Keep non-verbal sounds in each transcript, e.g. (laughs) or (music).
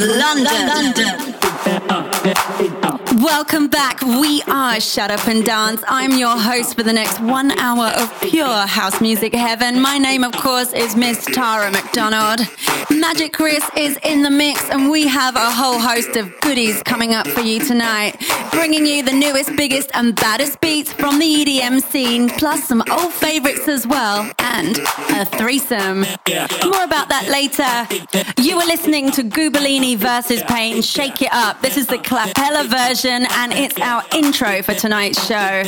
London. London. Welcome back. We are Shut Up and Dance. I'm your host for the next one hour of pure house music heaven. My name, of course, is Miss Tara McDonald. Magic Chris is in the mix, and we have a whole host of goodies coming up for you tonight, bringing you the newest, biggest, and baddest beats from the EDM scene, plus some old favorites as well, and a threesome. More about that later. You are listening to Goobalini versus Pain. Shake it up. This is the Clapella version, and it's our intro for tonight's show.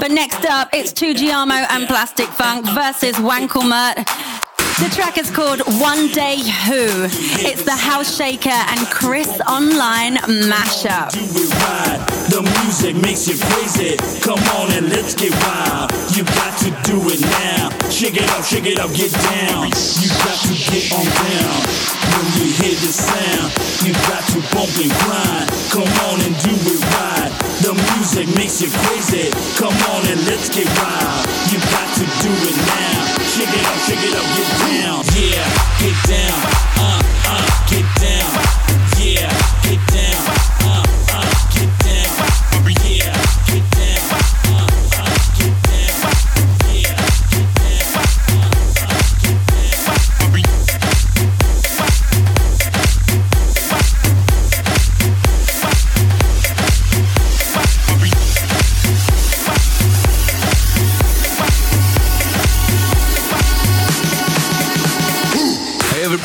But next up, it's Tujamo and Plastic Funk versus Wankelmut. The track is called One Day Who. It's the House Shaker and Chris Online mashup. The music makes you crazy. Come on and let's get wild. You got to do it now. Shake it up, shake it up, get down. You got to get on down. When you hear the sound, you got to bump and grind. Come on and do it right. The music makes you crazy. Come on and let's get wild. You got to do it now. Shake it up, shake it up, get down. Yeah, get down.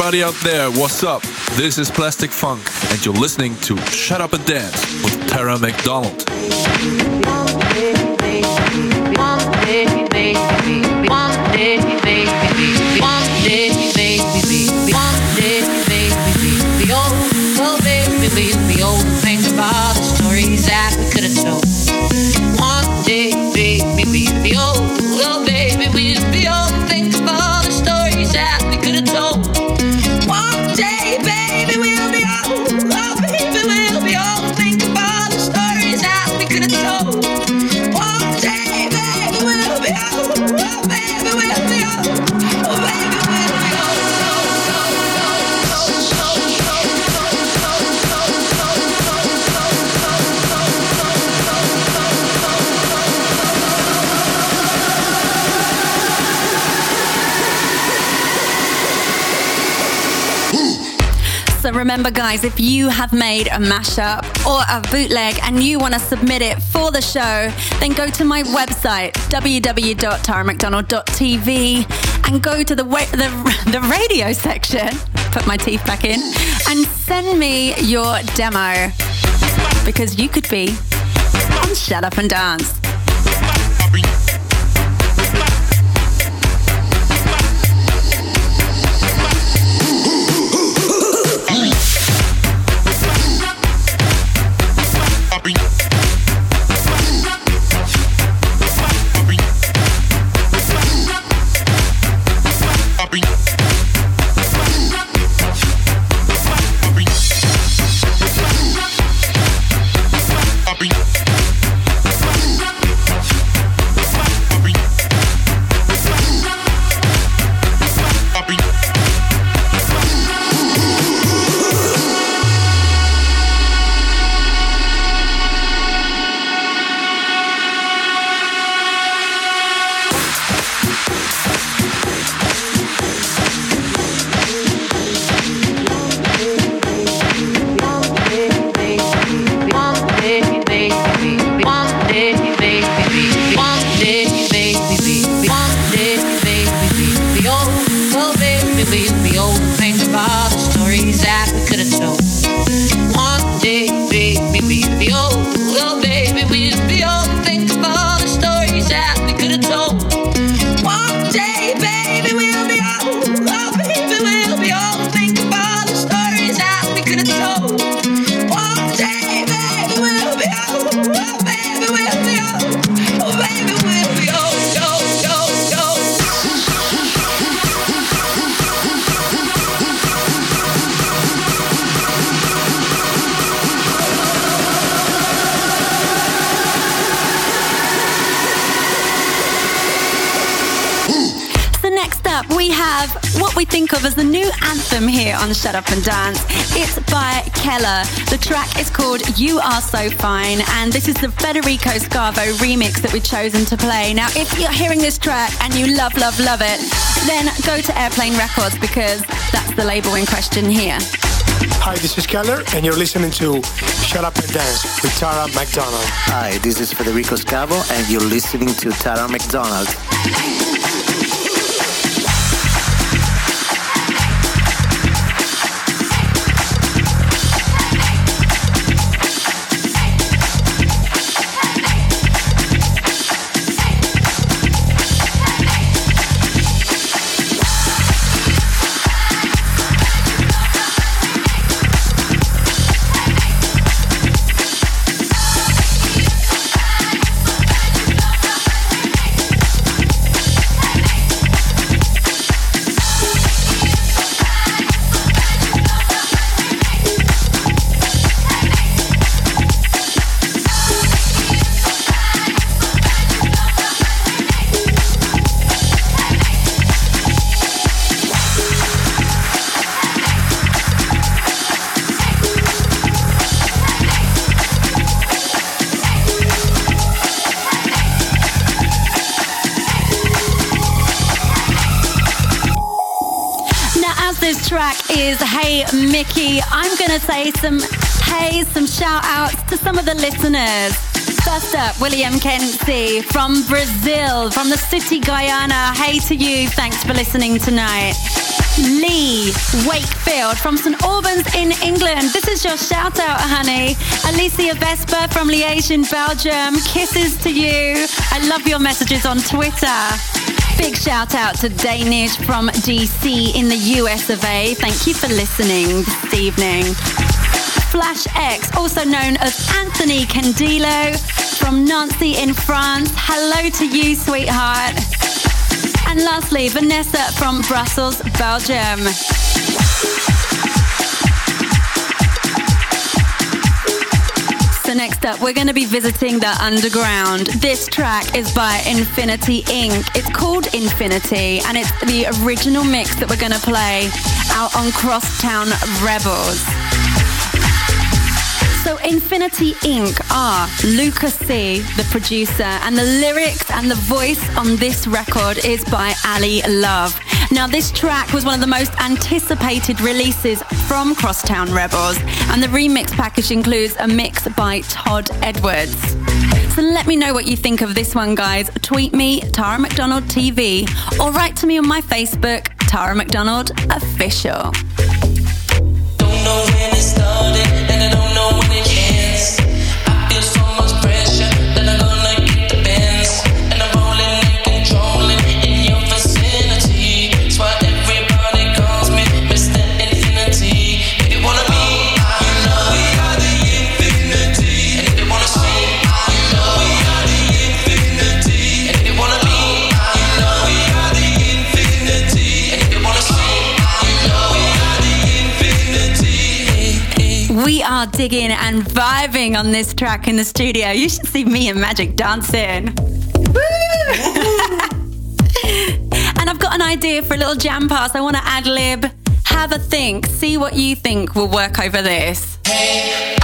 Everybody out there, what's up? This is Plastic Funk, and you're listening to Shut Up and Dance with Tara McDonald. Remember, guys, if you have made a mashup or a bootleg and you want to submit it for the show, then go to my website, www.taramcdonald.tv, and go to the, the, (laughs) the radio section, put my teeth back in, and send me your demo because you could be on Shut Up and Dance. So Fine, and this is the Federico Scavo remix that we've chosen to play. Now, if you're hearing this track and you love, love, love it, then go to Airplane Records because that's the label in question here. Hi, this is Keller, and you're listening to Shut Up and Dance with Tara McDonald. Hi, this is Federico Scavo, and you're listening to Tara McDonald. William Kenzie from Brazil, from the city Goiânia. Hey to you, thanks for listening tonight. Lee Wakefield from St Albans in England. This is your shout out, honey. Alicia Vesper from Liège in Belgium. Kisses to you. I love your messages on Twitter. Big shout out to Danish from DC in the US of A. Thank you for listening this evening. Flash X, also known as Anthony Candilo from Nancy in France. Hello to you, sweetheart. And lastly, Vanessa from Brussels, Belgium. So next up, we're going to be visiting the underground. This track is by Infinity Ink It's called Infinity, and it's the original mix that we're going to play out on Crosstown Rebels. Infinity Ink are Lucas C, the producer, and the lyrics and the voice on this record is by Ali Love. Now, this track was one of the most anticipated releases from Crosstown Rebels, and the remix package includes a mix by Todd Edwards. So let me know what you think of this one, guys. Tweet me, Tara McDonald TV, or write to me on my Facebook, Tara McDonald Official. Digging and vibing on this track in the studio. You should see me and Magic dancing. (laughs) And I've got an idea for a little jam pass. I want to ad lib. Have a think. See what you think will work over this. Hey,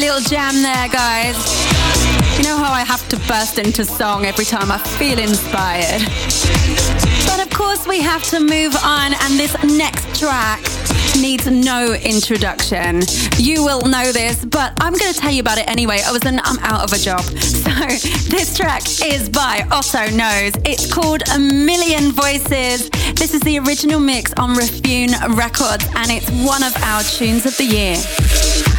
little jam there, guys. You know how I have to burst into song every time I feel inspired. But of course, we have to move on, and this next track needs no introduction. You will know this, but I'm going to tell you about it anyway. I was in, I'm out of a job. (laughs) So this track is by Otto Knows. It's called A Million Voices. This is the original mix on Refune Records, and it's one of our tunes of the year.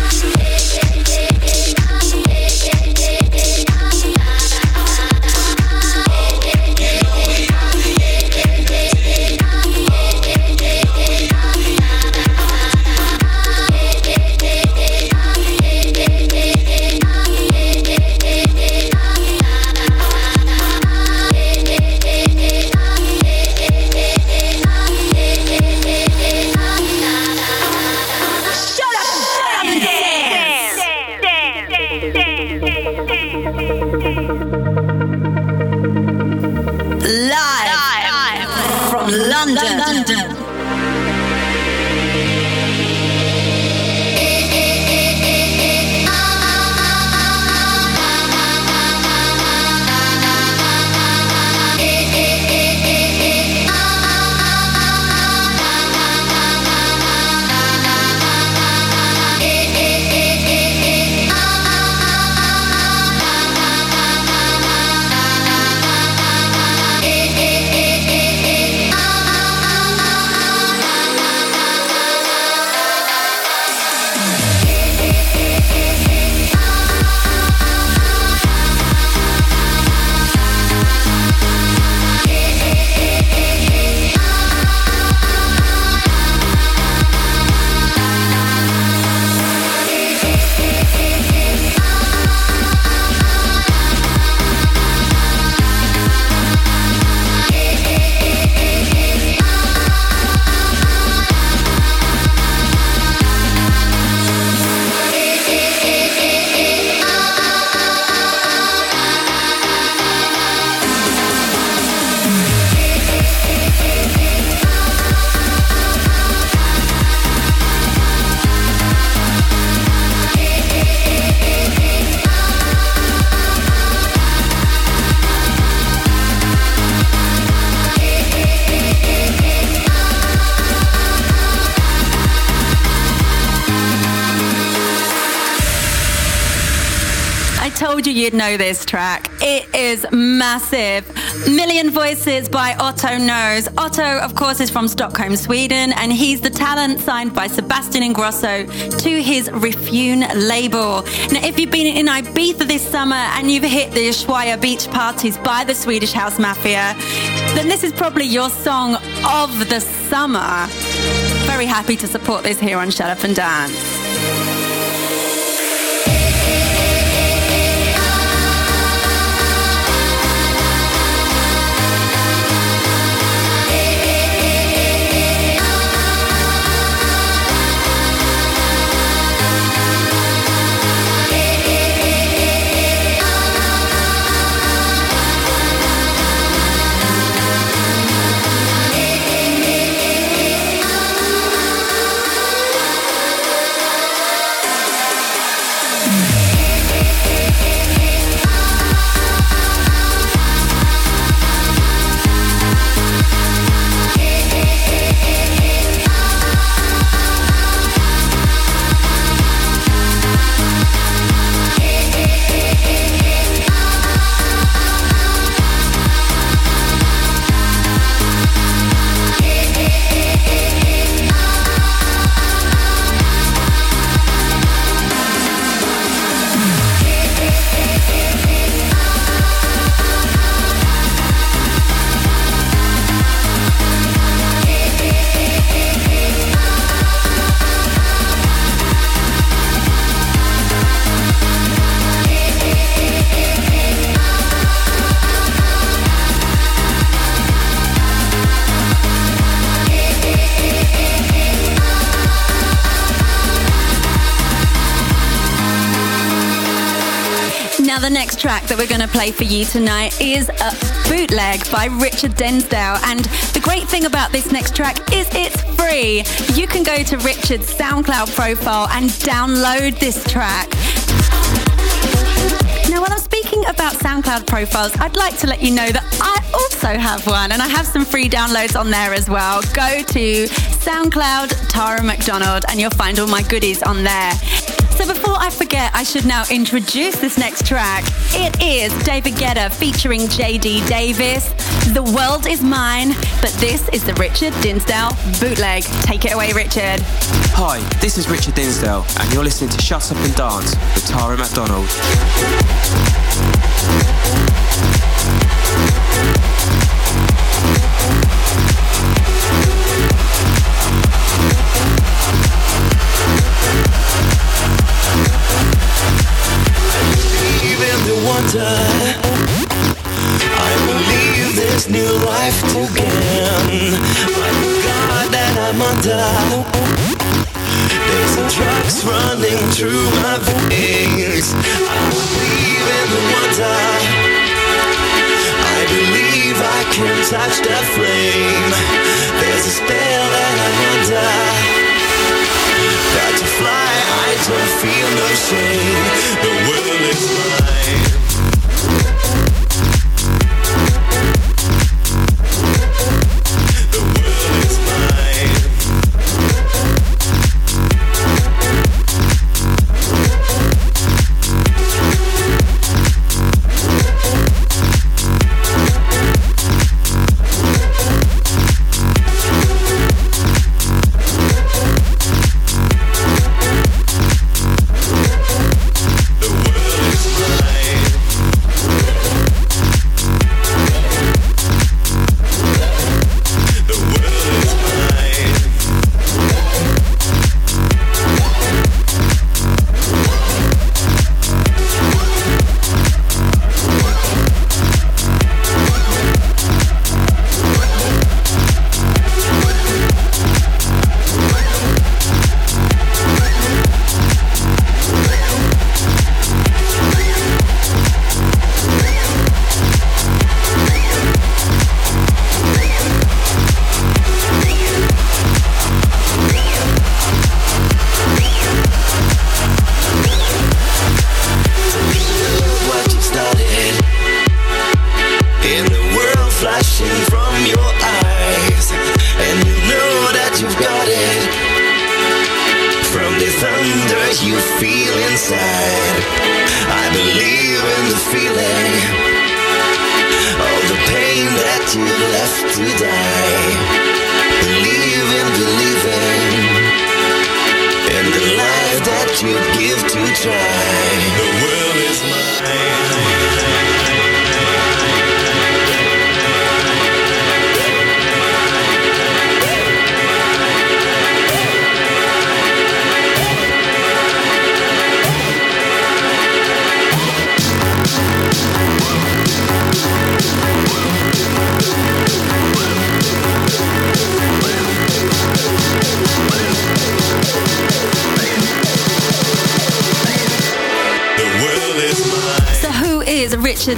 Know this track. It is massive. Million Voices by Otto Knows. Otto, of course, is from Stockholm, Sweden, and he's the talent signed by Sebastian Ingrosso to his Refune label. Now, if you've been in Ibiza this summer and you've hit the Ushuaia beach parties by the Swedish House Mafia, then this is probably your song of the summer. Very happy to support this here on Shut Up and Dance. That we're going to play for you tonight is a bootleg by Richard Dinsdale. And the great thing about this next track is it's free. You can go to Richard's SoundCloud profile and download this track. Now, while I'm speaking about SoundCloud profiles, I'd like to let you know that I also have one and I have some free downloads on there as well. Go to SoundCloud Tara McDonald and you'll find all my goodies on there. So before I forget, I should now introduce this next track. It is David Guetta featuring JD Davis. The world is mine, but this is the Richard Dinsdale bootleg. Take it away, Richard. Hi, this is Richard Dinsdale, and you're listening to Shut Up and Dance with Tara McDonald. Wonder. I believe there's new life to gain. By the God that I'm under, there's some drugs running through my veins. I believe in the wonder. I believe I can touch the flame. There's a spell that I'm under. To fly, I don't feel no shame. The world is mine.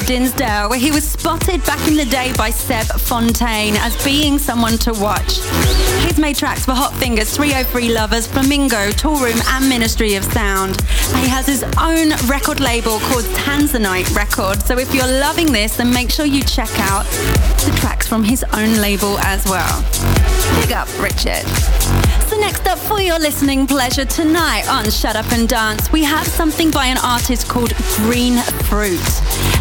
Dinsdale? Well, he was spotted back in the day by Seb Fontaine as being someone to watch. He's made tracks for Hot Fingers, 303 Lovers, Flamingo, Tool Room, and Ministry of Sound. He has his own record label called Tanzanite Records. So, if you're loving this, then make sure you check out the tracks from his own label as well. Big up, Richard. For your listening pleasure tonight on Shut Up and Dance, we have something by an artist called Green Fruit.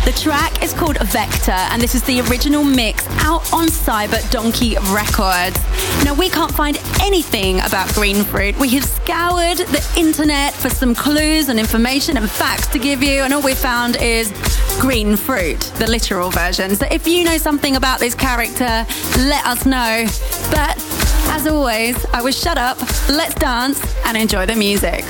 The track is called Vector, and this is the original mix out on Cyber Donkey Records. Now, we can't find anything about Green Fruit. We have scoured the internet for some clues and information and facts to give you, and all we found is Green Fruit, the literal version. So if you know something about this character, let us know. But as always, I will shut up, let's dance, and enjoy the music.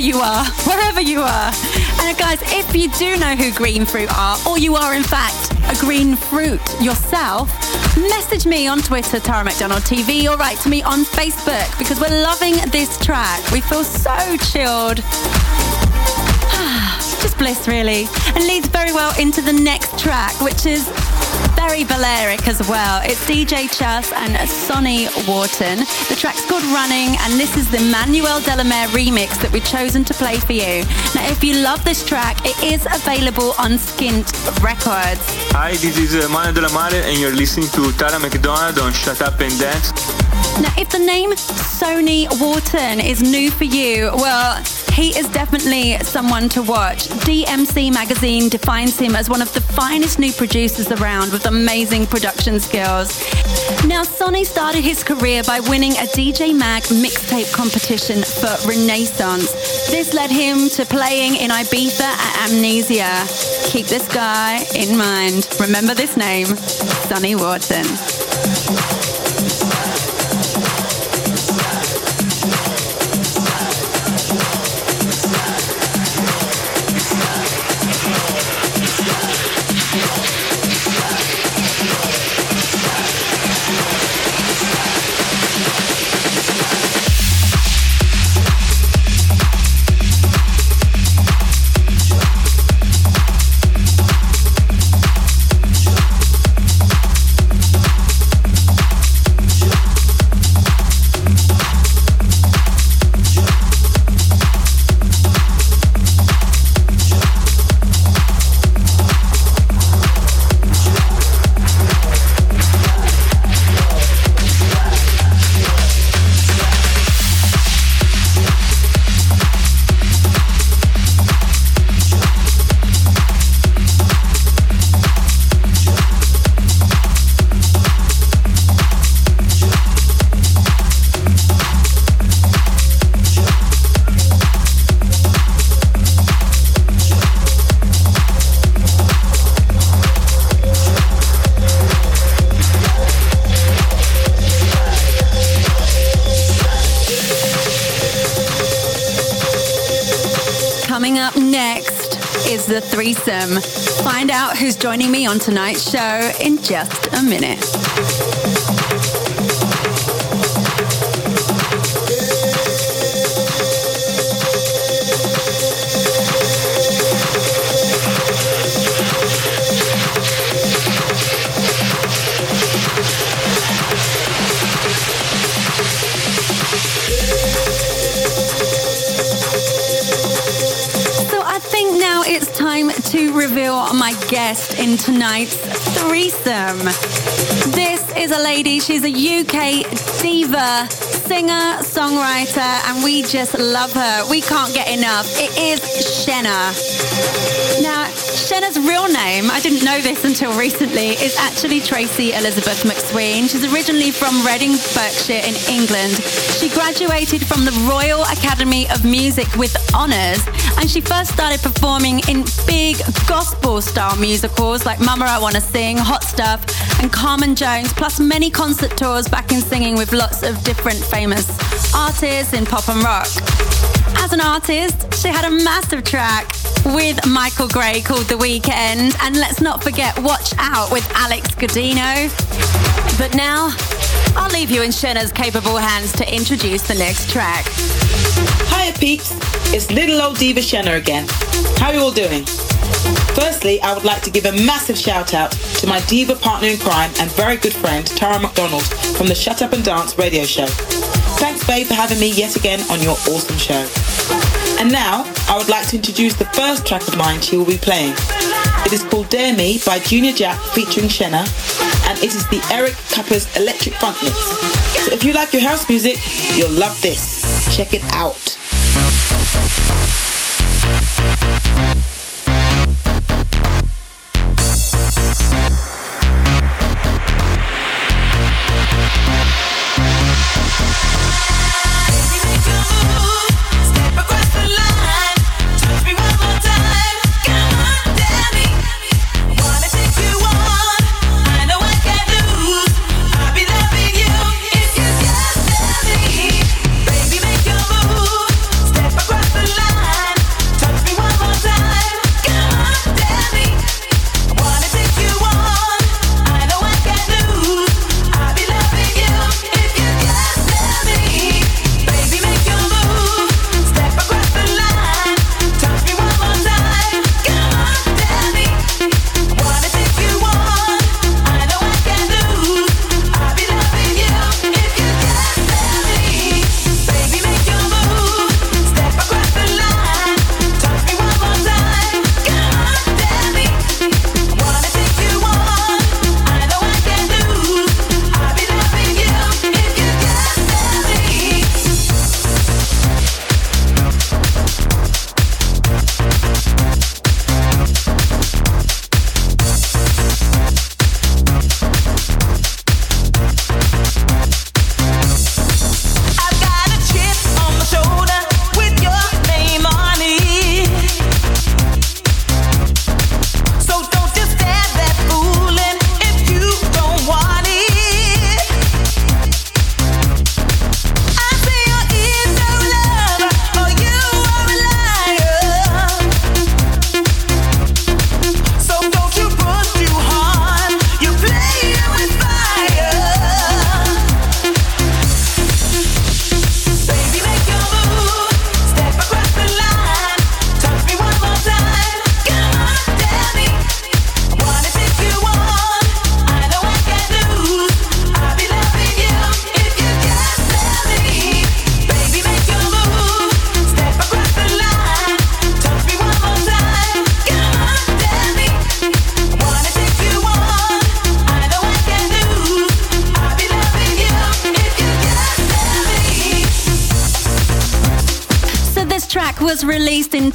You are, wherever you are. And guys, if you do know who Green Fruit are, or you are in fact a Green Fruit yourself, message me on Twitter, Tara McDonald TV, or write to me on Facebook because we're loving this track. We feel so chilled. (sighs) Just bliss, really. And leads very well into the next track, which is very Balearic as well. It's DJ Chus and Sonny Wharton. The track's called Running, and this is the Manuel De La Mare remix that we've chosen to play for you. Now, if you love this track, it is available on Skint Records. Hi, this is uh, Mano Della Mare, and you're listening to Tara McDonald on Shut Up and Dance. Now, if the name Sonny Wharton is new for you, well, he is definitely someone to watch. DMC Magazine defines him as one of the finest new producers around with amazing production skills. Now, Sonny started his career by winning a DJ Mag mixtape competition for Renaissance. This led him to playing in Ibiza at Amnesia. Keep this guy in mind. Remember this name, Sonny Wharton. Next is the threesome. Find out who's joining me on tonight's show in just a minute. Reveal my guest in tonight's threesome. This is a lady, she's a UK diva, singer, songwriter, and we just love her. We can't get enough. It is Shena. Now, Shena's real name, I didn't know this until recently, is actually Tracy Elizabeth McSween. She's originally from Reading, Berkshire in England. She graduated from the Royal Academy of Music with honours and she first started performing in big gospel style musicals like Mama I Wanna Sing, Hot Stuff, and Carmen Jones, plus many concert tours back in singing with lots of different famous artists in pop and rock. As an artist, she had a massive track with Michael Gray called The Weekend, and let's not forget Watch Out with Alex Gaudino. But now, I'll leave you in Shena's capable hands to introduce the next track. Hiya peeps, it's little old Diva Shena again. How are you all doing? Firstly, I would like to give a massive shout out to my diva partner in crime and very good friend, Tara McDonald, from the Shut Up and Dance radio show. Thanks, babe, for having me yet again on your awesome show. And now, I would like to introduce the first track of mine she will be playing. It is called Dare Me by Junior Jack featuring Shena, and it is the Eric Kupper's Electric Funk Mix. So if you like your house music, you'll love this. Check it out.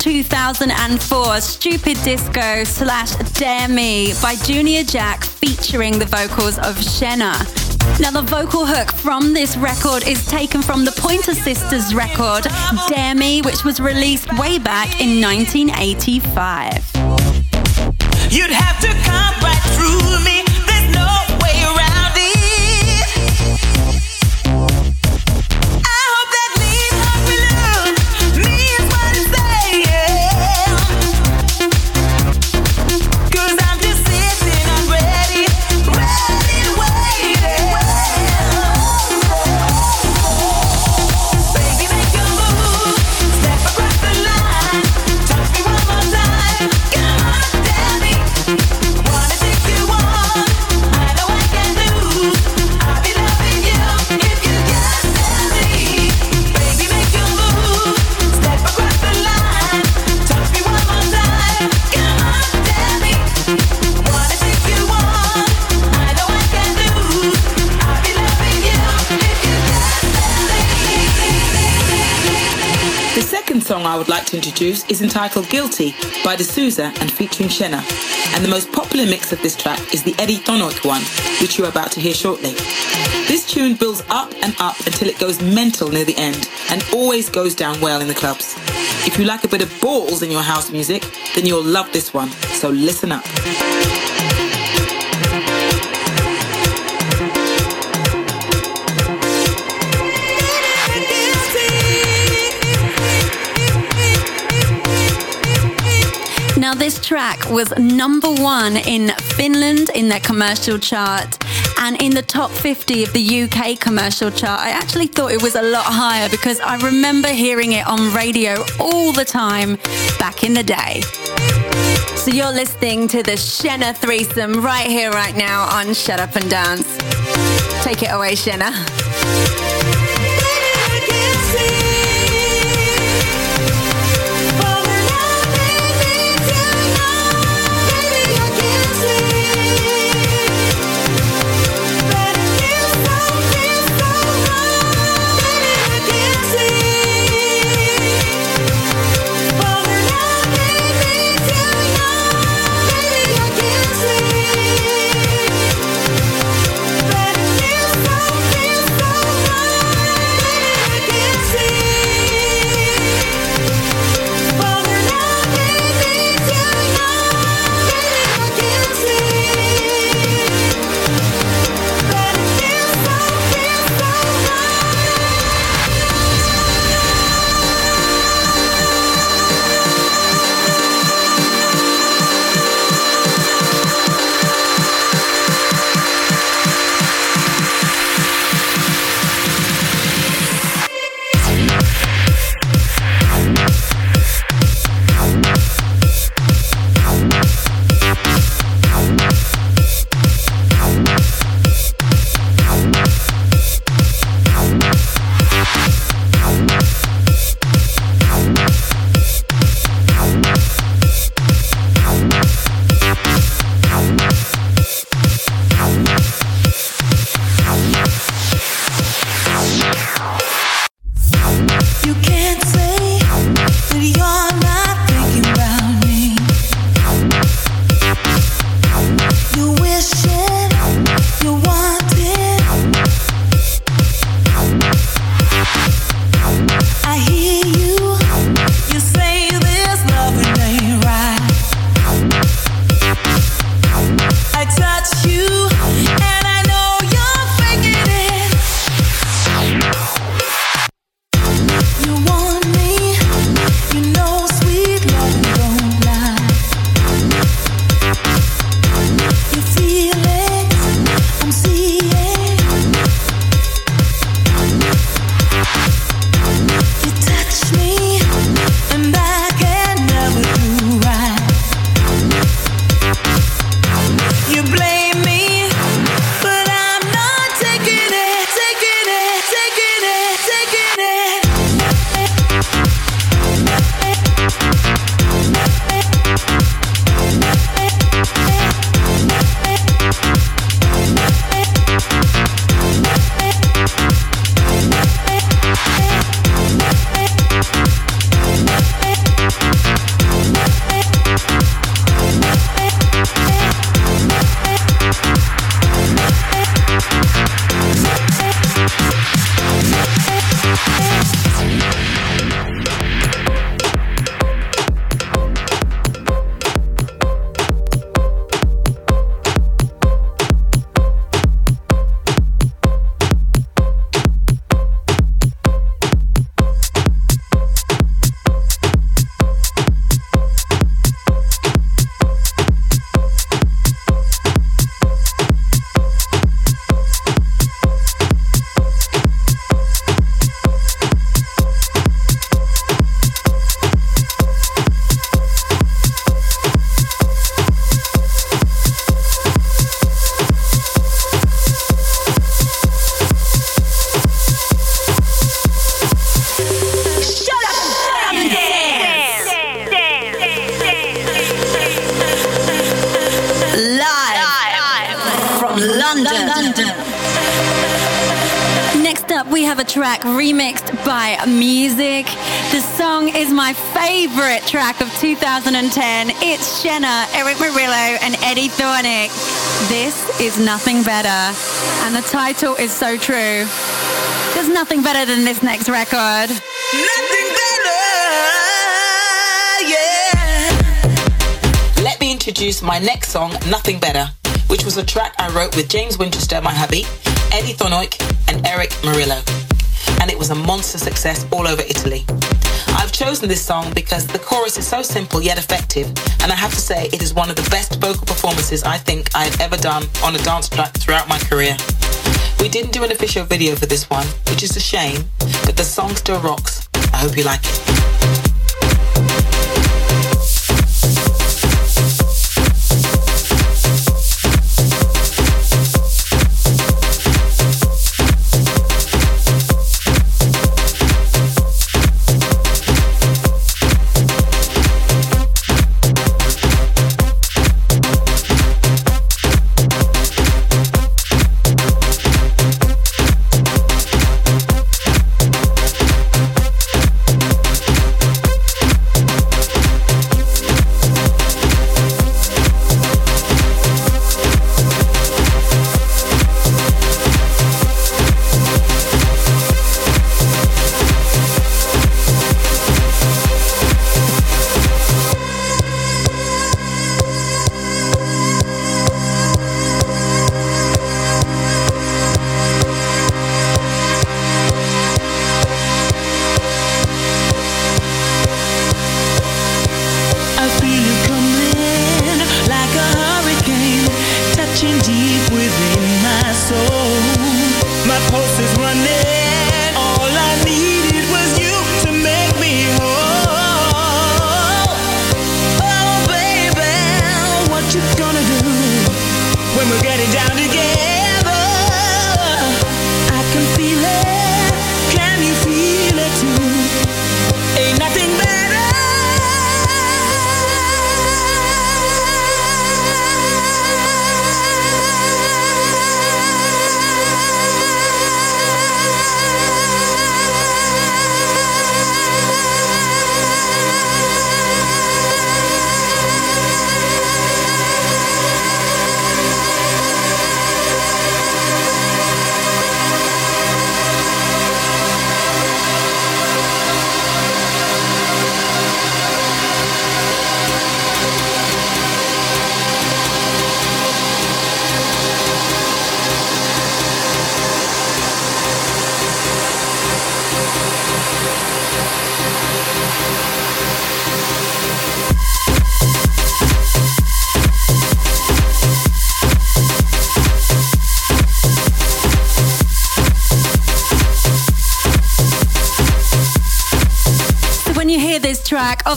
2004, Stupid Disco slash Dare Me by Junior Jack featuring the vocals of Shena. Now, the vocal hook from this record is taken from the Pointer Sisters record, Dare Me, which was released way back in 1985. You'd have to song I would like to introduce is entitled Guilty by D'Souza and featuring Shena. And the most popular mix of this track is the Eddie Thoneick one, which you're about to hear shortly. This tune builds up and up until it goes mental near the end and always goes down well in the clubs. If you like a bit of balls in your house music, then you'll love this one, so listen up. Now, this track was number one in Finland in their commercial chart and in the top 50 of the UK commercial chart. I actually thought it was a lot higher because I remember hearing it on radio all the time back in the day. So you're listening to the Shena threesome right here, right now on Shut Up and Dance. Take it away, Shena. 2010. It's Shena, Erick Morillo, and Eddie Thoneick. This is Nothing Better. And the title is so true. There's nothing better than this next record. Nothing better, yeah. Let me introduce my next song, Nothing Better, which was a track I wrote with James Winchester, my hubby, Eddie Thoneick, and Erick Morillo. And it was a monster success all over Italy. I've chosen this song because the chorus is so simple yet effective, and I have to say it is one of the best vocal performances I think I have ever done on a dance track throughout my career. We didn't do an official video for this one, which is a shame, but the song still rocks. I hope you like it.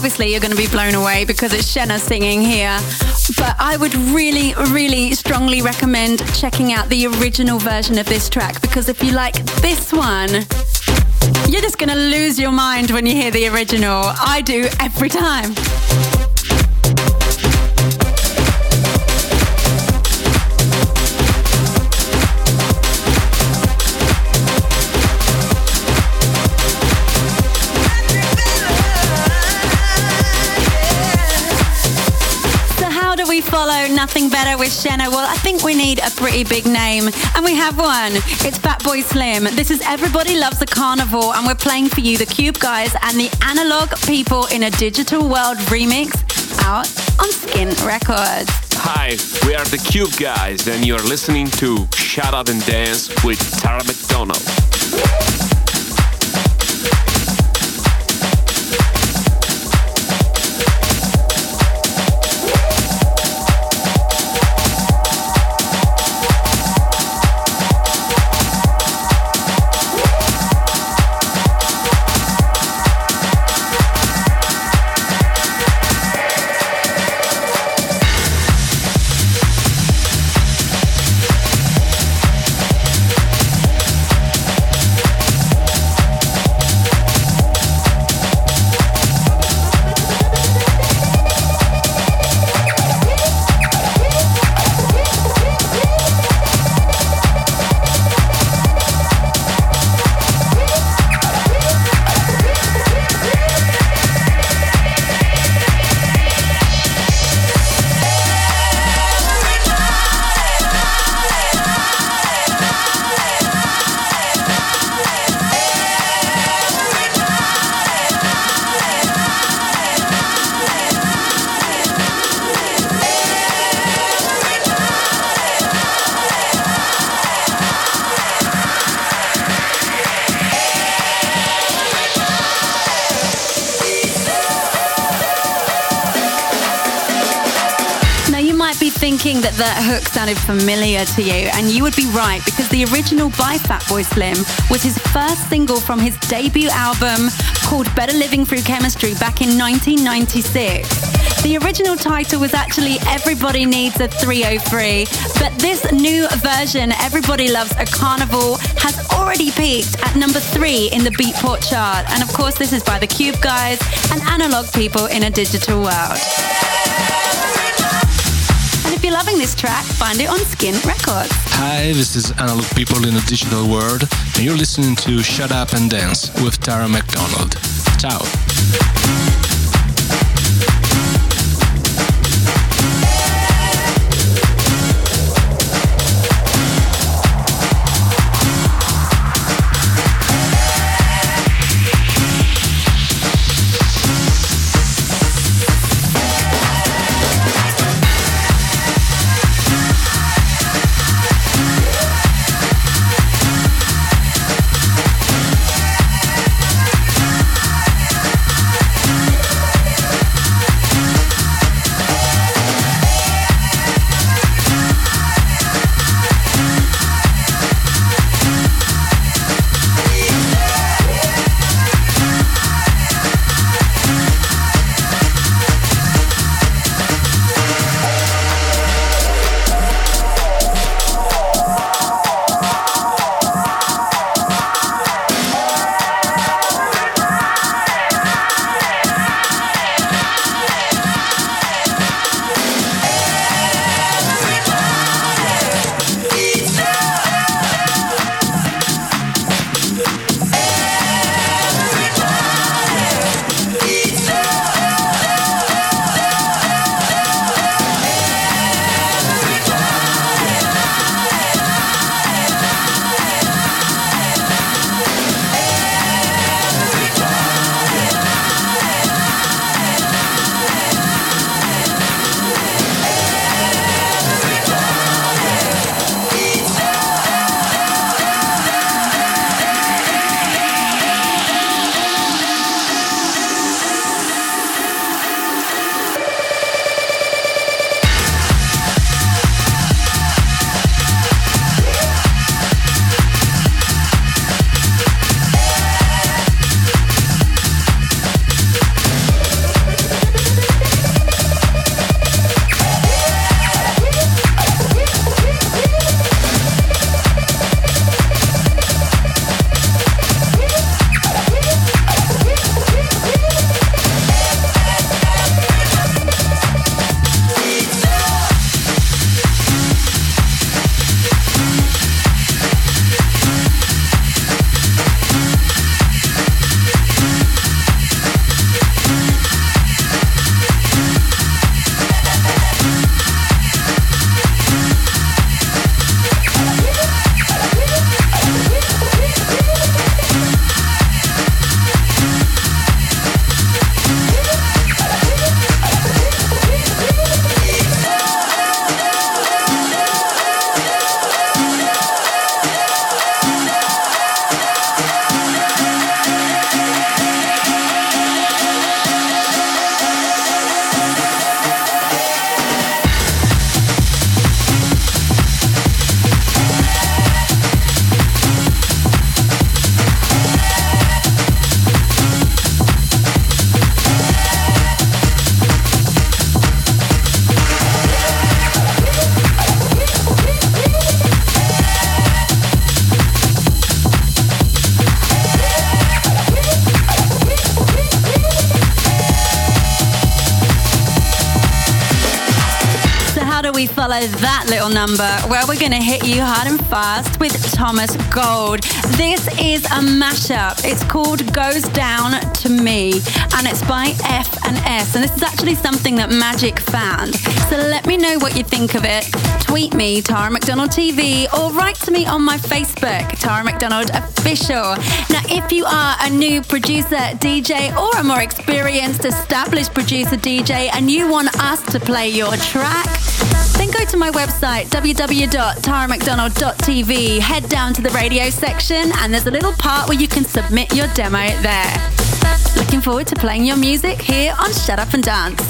Obviously you're going to be blown away because it's Shena singing here. But I would really, really strongly recommend checking out the original version of this track because if you like this one, you're just going to lose your mind when you hear the original. I do every time. Nothing Better with Shena? Well, I think we need a pretty big name, and we have one. It's Fatboy Slim. This is Everybody Loves the Carnival, and we're playing for you the Cube Guys and the Analog People in a Digital World remix out on Skint Records. Hi, we are the Cube Guys, and you're listening to Shut Up and Dance with Tara McDonald. Sounded familiar to you, and you would be right because the original by Fatboy Slim was his first single from his debut album called Better Living Through Chemistry back in 1996. The original title was actually Everybody Needs a 303, but this new version, Everybody Loves a Carnival, has already peaked at number three in the Beatport chart. And of course, this is by the Cube Guys and Analog People in a Digital World. Loving this track, find it on Skint Records. Hi, this is Analog People in a Digital World, and you're listening to Shut Up and Dance with Tara McDonald. Ciao. Well, we're going to hit you hard and fast with Thomas Gold. This is a mashup. It's called Goes Down to Me, and it's by F and S. And this is actually something that Magic found. So let me know what you think of it. Tweet me, Tara McDonald TV, or write to me on my Facebook, Tara McDonald Official. Now, if you are a new producer, DJ, or a more experienced, established producer, DJ, and you want us to play your track, then go to my website, www.taramcdonald.tv. Head down to the radio section, and there's a little part where you can submit your demo there. Looking forward to playing your music here on Shut Up and Dance.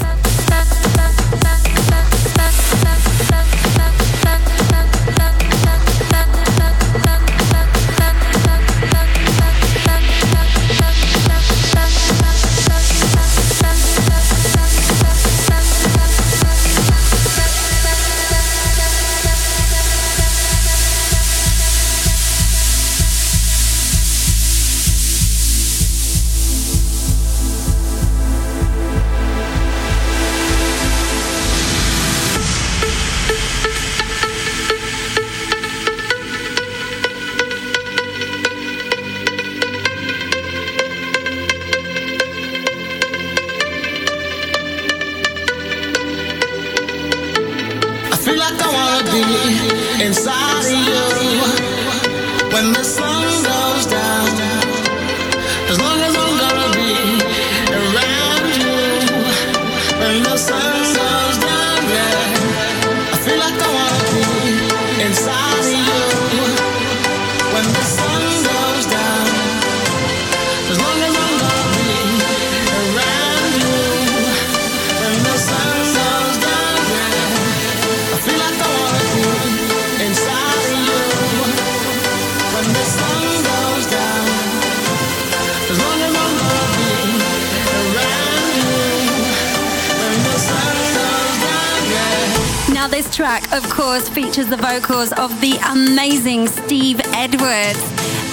This track, of course, features the vocals of the amazing Steve Edwards.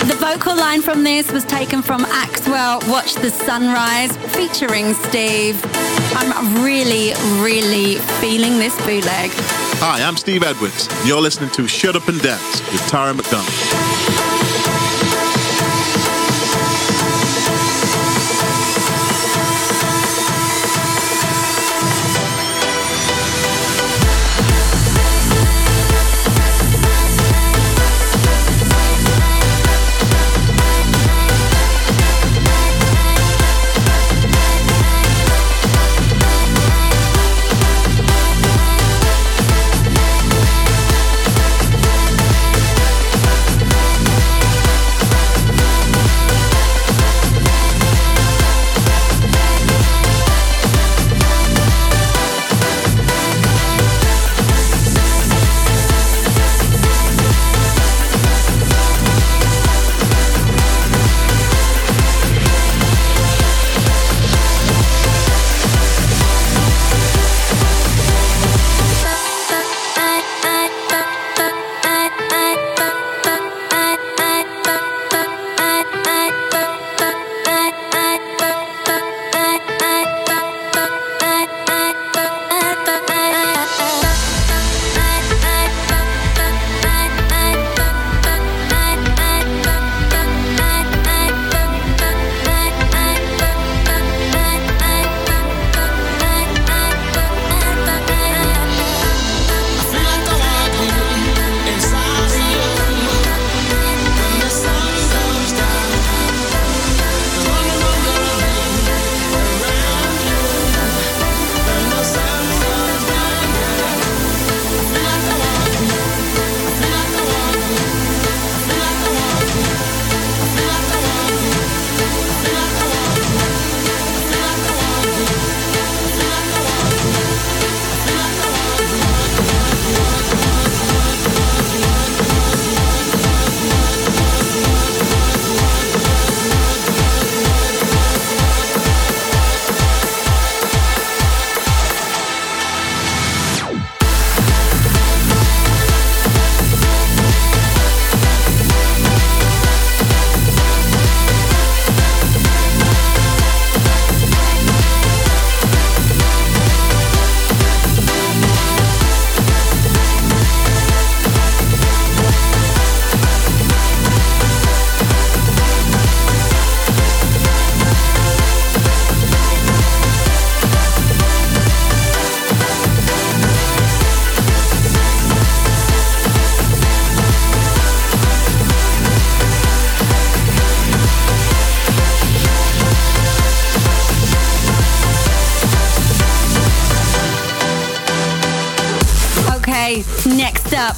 The vocal line from this was taken from Axwell Watch the Sunrise featuring Steve. I'm really, really feeling this bootleg. Hi, I'm Steve Edwards. You're listening to Shut Up and Dance with Tara McDonald.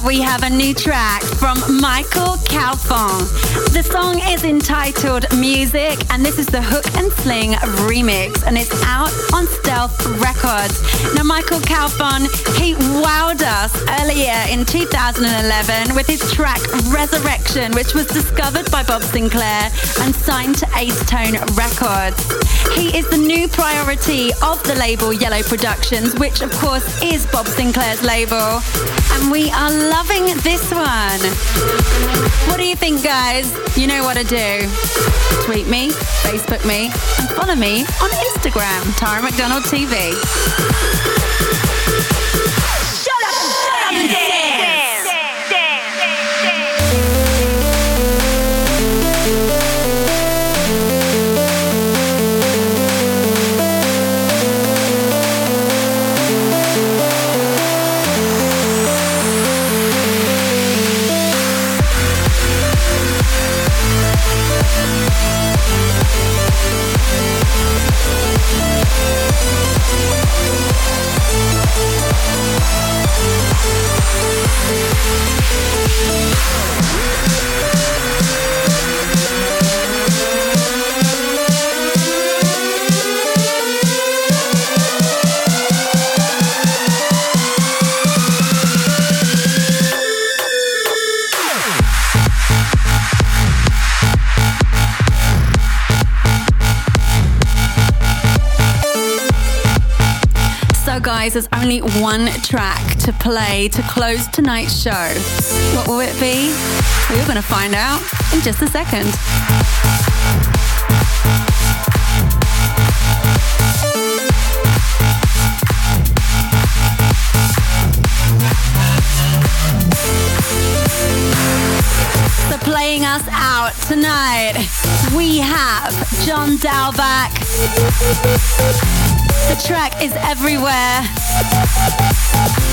We have a new track from Michael Calfan. The song is entitled Music, and this is the Hook and Remix, and it's out on Stealth Records. Now, Michael Calfan, he wowed us earlier in 2011 with his track Resurrection, which was discovered by Bob Sinclar and signed to Axtone Records. He is the new priority of the label Yellow Productions, which of course is Bob Sinclar's label. And we are loving this one. What do you think, guys? You know what to do. Tweet me, Facebook me, and follow me on Instagram, Tara McDonald TV. Guys, there's only one track to play to close tonight's show. What will it be? You're going to find out in just a second. Playing us out tonight, we have John Dahlbäck. The track is everywhere.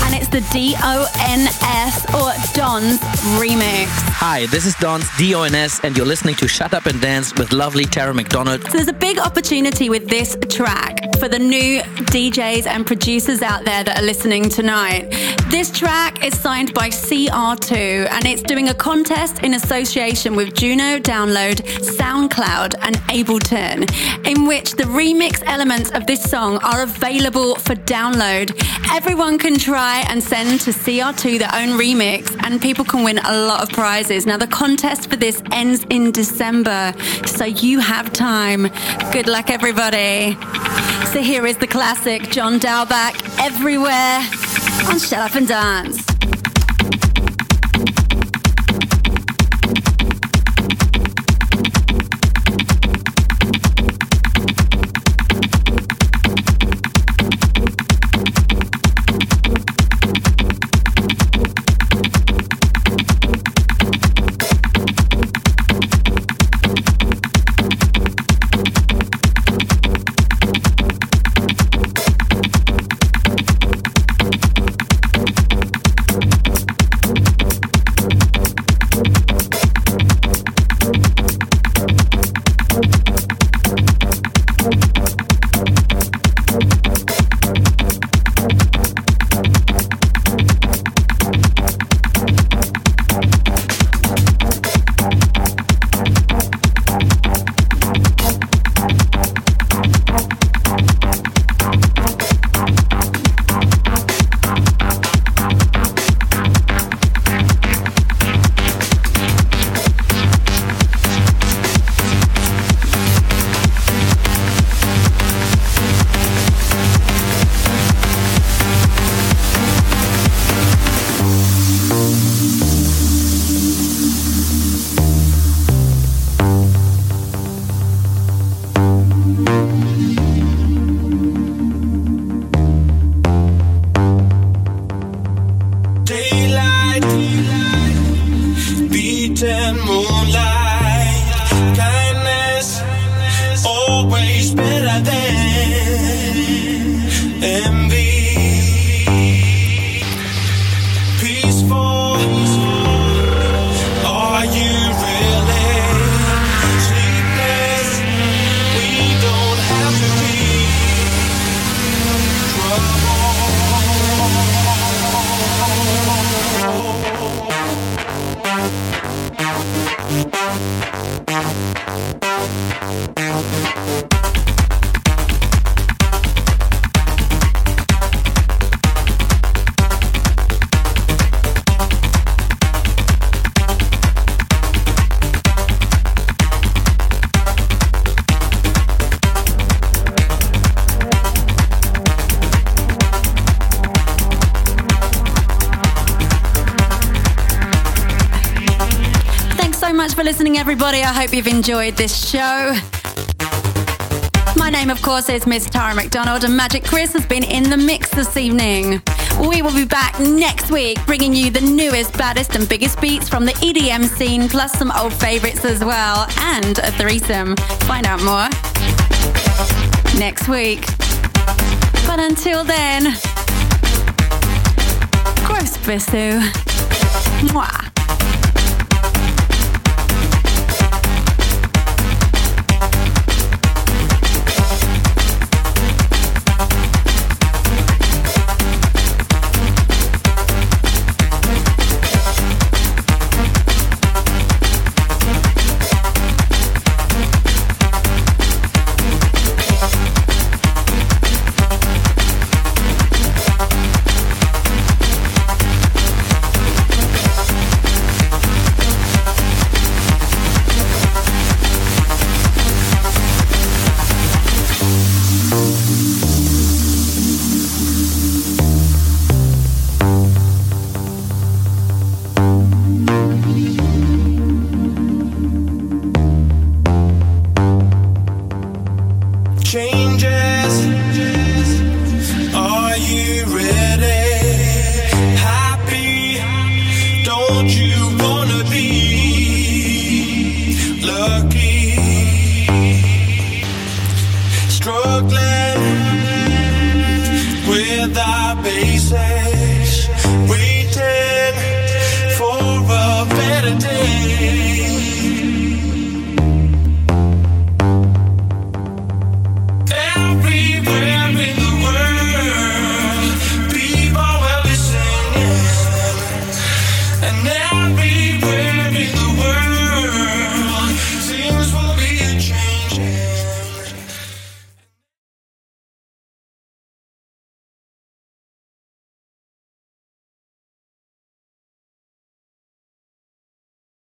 And it's the D-O-N-S or Don's remix. Hi, this is Don's DONS, and you're listening to Shut Up and Dance with lovely Tara McDonald. So there's a big opportunity with this track for the new DJs and producers out there that are listening tonight. This track is signed by CR2 and it's doing a contest in association with Juno Download, SoundCloud, and Ableton, in which the remix elements of this song are available for download. Everyone can try and send to CR2 their own remix, and people can win a lot of prizes. Now, the contest for this ends in December, so you have time. Good luck, everybody. So here is the classic John Dahlbäck, Everywhere on Shut Up and Dance. Everybody. I hope you've enjoyed this show. My name, of course, is Miss Tara McDonald, and Magic Chris has been in the mix this evening. We will be back next week, bringing you the newest, baddest, and biggest beats from the EDM scene, plus some old favorites as well, and a threesome. Find out more next week. But until then, gross bisu. Mwah.